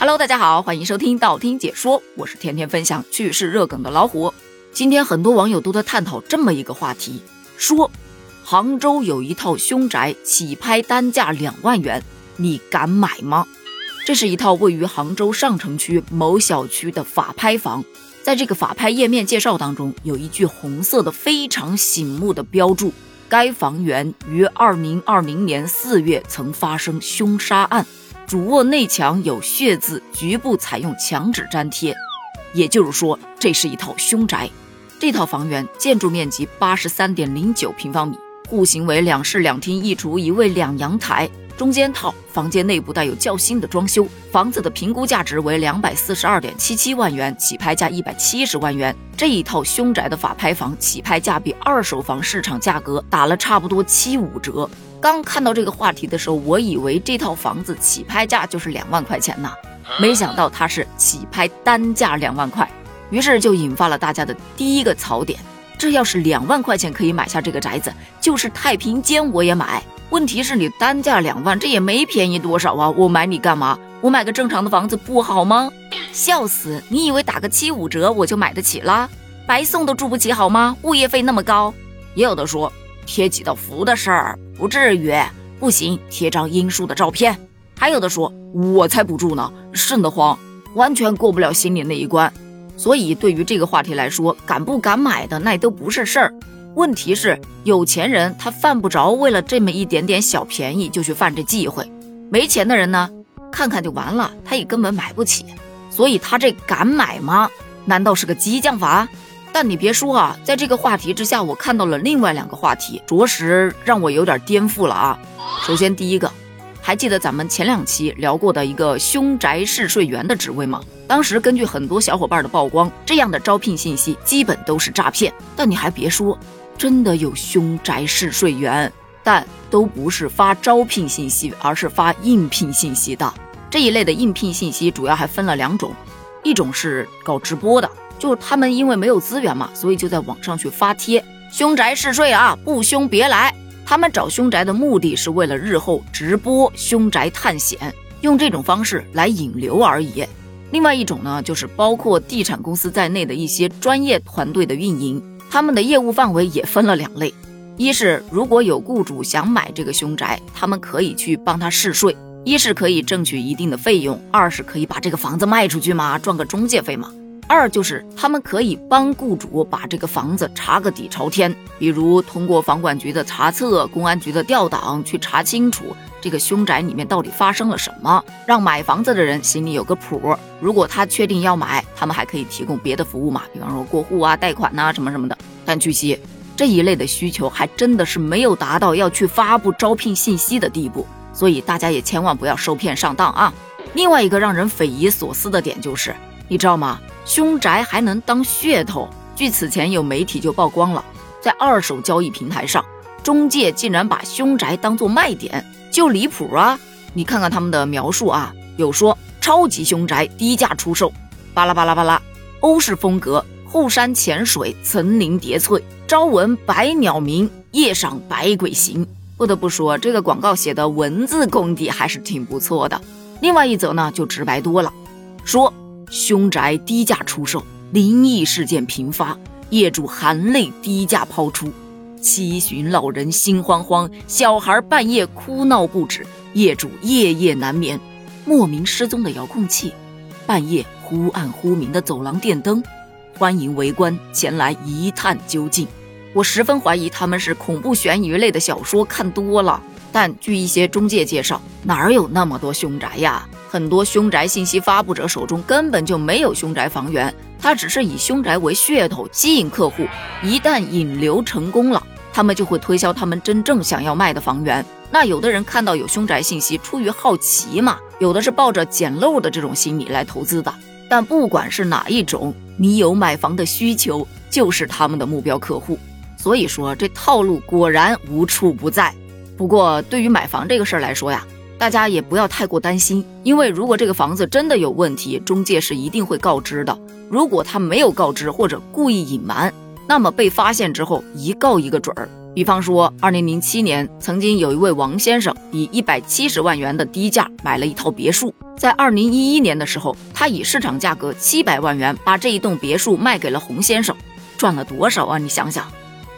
Hello，大家好，欢迎收听道听解说，我是天天分享趣事热梗的老虎。今天很多网友都在探讨这么一个话题，说杭州有一套凶宅起拍单价两万元，你敢买吗？这是一套位于杭州上城区某小区的法拍房，在这个法拍页面介绍当中，有一句红色的非常醒目的标注：该房源于二零二零年四月曾发生凶杀案。主卧内墙有血渍，局部采用墙纸粘贴，也就是说，这是一套凶宅。这套房源建筑面积八十三点零九平方米，户型为两室两厅一厨一卫两阳台，中间套，房间内部带有较新的装修。房子的评估价值为两百四十二点七七万元，起拍价一百七十万元。这一套凶宅的法拍房起拍价比二手房市场价格打了差不多七五折。刚看到这个话题的时候，我以为这套房子起拍价就是两万块钱呢，没想到它是起拍单价两万块，于是就引发了大家的第一个槽点：这要是两万块钱可以买下这个宅子，就是太平间我也买。问题是你单价两万，这也没便宜多少啊！我买你干嘛？我买个正常的房子不好吗？笑死！你以为打个七五折我就买得起啦？白送都住不起好吗？物业费那么高。也有的说贴几道符的事儿。不至于，不行，贴张阴叔的照片。还有的说，我才不住呢，瘆得慌，完全过不了心里那一关。所以，对于这个话题来说，敢不敢买的那都不是事儿。问题是，有钱人他犯不着为了这么一点点小便宜就去犯这忌讳，没钱的人呢，看看就完了，他也根本买不起。所以他这敢买吗？难道是个激将法？但你别说啊，在这个话题之下，我看到了另外两个话题，着实让我有点颠覆了啊。首先，第一个，还记得咱们前两期聊过的一个凶宅试睡员的职位吗？当时根据很多小伙伴的曝光，这样的招聘信息基本都是诈骗。但你还别说，真的有凶宅试睡员，但都不是发招聘信息，而是发应聘信息的。这一类的应聘信息主要还分了两种，一种是搞直播的。就是他们因为没有资源嘛，所以就在网上去发帖，凶宅试睡啊，不凶别来。他们找凶宅的目的是为了日后直播凶宅探险，用这种方式来引流而已。另外一种呢，就是包括地产公司在内的一些专业团队的运营，他们的业务范围也分了两类：一是如果有雇主想买这个凶宅，他们可以去帮他试睡，一是可以挣取一定的费用，二是可以把这个房子卖出去嘛，赚个中介费嘛。二就是他们可以帮雇主把这个房子查个底朝天，比如通过房管局的查册、公安局的调档去查清楚这个凶宅里面到底发生了什么，让买房子的人心里有个谱。如果他确定要买，他们还可以提供别的服务嘛，比方说过户啊、贷款呐什么什么的。但据悉，这一类的需求还真的是没有达到要去发布招聘信息的地步，所以大家也千万不要受骗上当啊。另外一个让人匪夷所思的点就是，你知道吗？凶宅还能当噱头？据此前有媒体就曝光了，在二手交易平台上，中介竟然把凶宅当做卖点，就离谱啊！你看看他们的描述啊，有说超级凶宅低价出售，巴拉巴拉巴拉，欧式风格，后山潜水，层林叠翠，朝闻百鸟鸣，夜赏百鬼行。不得不说，这个广告写的文字功底还是挺不错的。另外一则呢，就直白多了，说。凶宅低价出售，灵异事件频发，业主含泪低价抛出，七旬老人心慌慌，小孩半夜哭闹不止，业主夜夜难眠。莫名失踪的遥控器，半夜忽暗忽明的走廊电灯，欢迎围观前来一探究竟。我十分怀疑他们是恐怖悬疑类的小说看多了，但据一些中介介绍，哪有那么多凶宅呀？很多凶宅信息发布者手中根本就没有凶宅房源，他只是以凶宅为噱头吸引客户。一旦引流成功了，他们就会推销他们真正想要卖的房源。那有的人看到有凶宅信息，出于好奇嘛，有的是抱着捡漏的这种心理来投资的。但不管是哪一种，你有买房的需求，就是他们的目标客户。所以说，这套路果然无处不在。不过，对于买房这个事儿来说呀。大家也不要太过担心，因为如果这个房子真的有问题，中介是一定会告知的。如果他没有告知或者故意隐瞒，那么被发现之后一告一个准儿。比方说，二零零七年，曾经有一位王先生以一百七十万元的低价买了一套别墅，在二零一一年的时候，他以市场价格七百万元把这一栋别墅卖给了洪先生，赚了多少啊？你想想。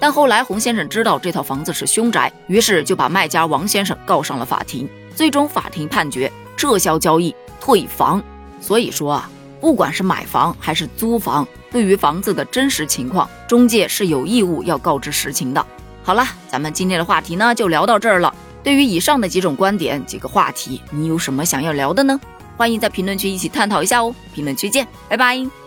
但后来洪先生知道这套房子是凶宅，于是就把卖家王先生告上了法庭，最终法庭判决撤销交易、退房。所以说啊，不管是买房还是租房，对于房子的真实情况，中介是有义务要告知实情的。好了，咱们今天的话题呢就聊到这儿了。对于以上的几种观点、几个话题，你有什么想要聊的呢？欢迎在评论区一起探讨一下哦。评论区见，拜拜。